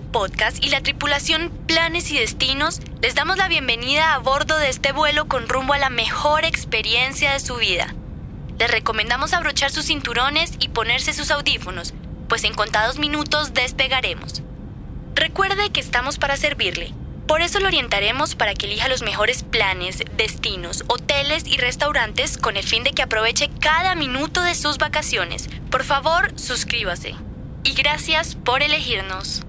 Podcast y la tripulación Planes y Destinos les damos la bienvenida a bordo de este vuelo con rumbo a la mejor experiencia de su vida. Les recomendamos abrochar sus cinturones y ponerse sus audífonos, pues en contados minutos despegaremos. Recuerde que estamos para servirle. Por eso lo orientaremos para que elija los mejores planes, destinos, hoteles y restaurantes con el fin de que aproveche cada minuto de sus vacaciones. Por favor, suscríbase. Y gracias por elegirnos.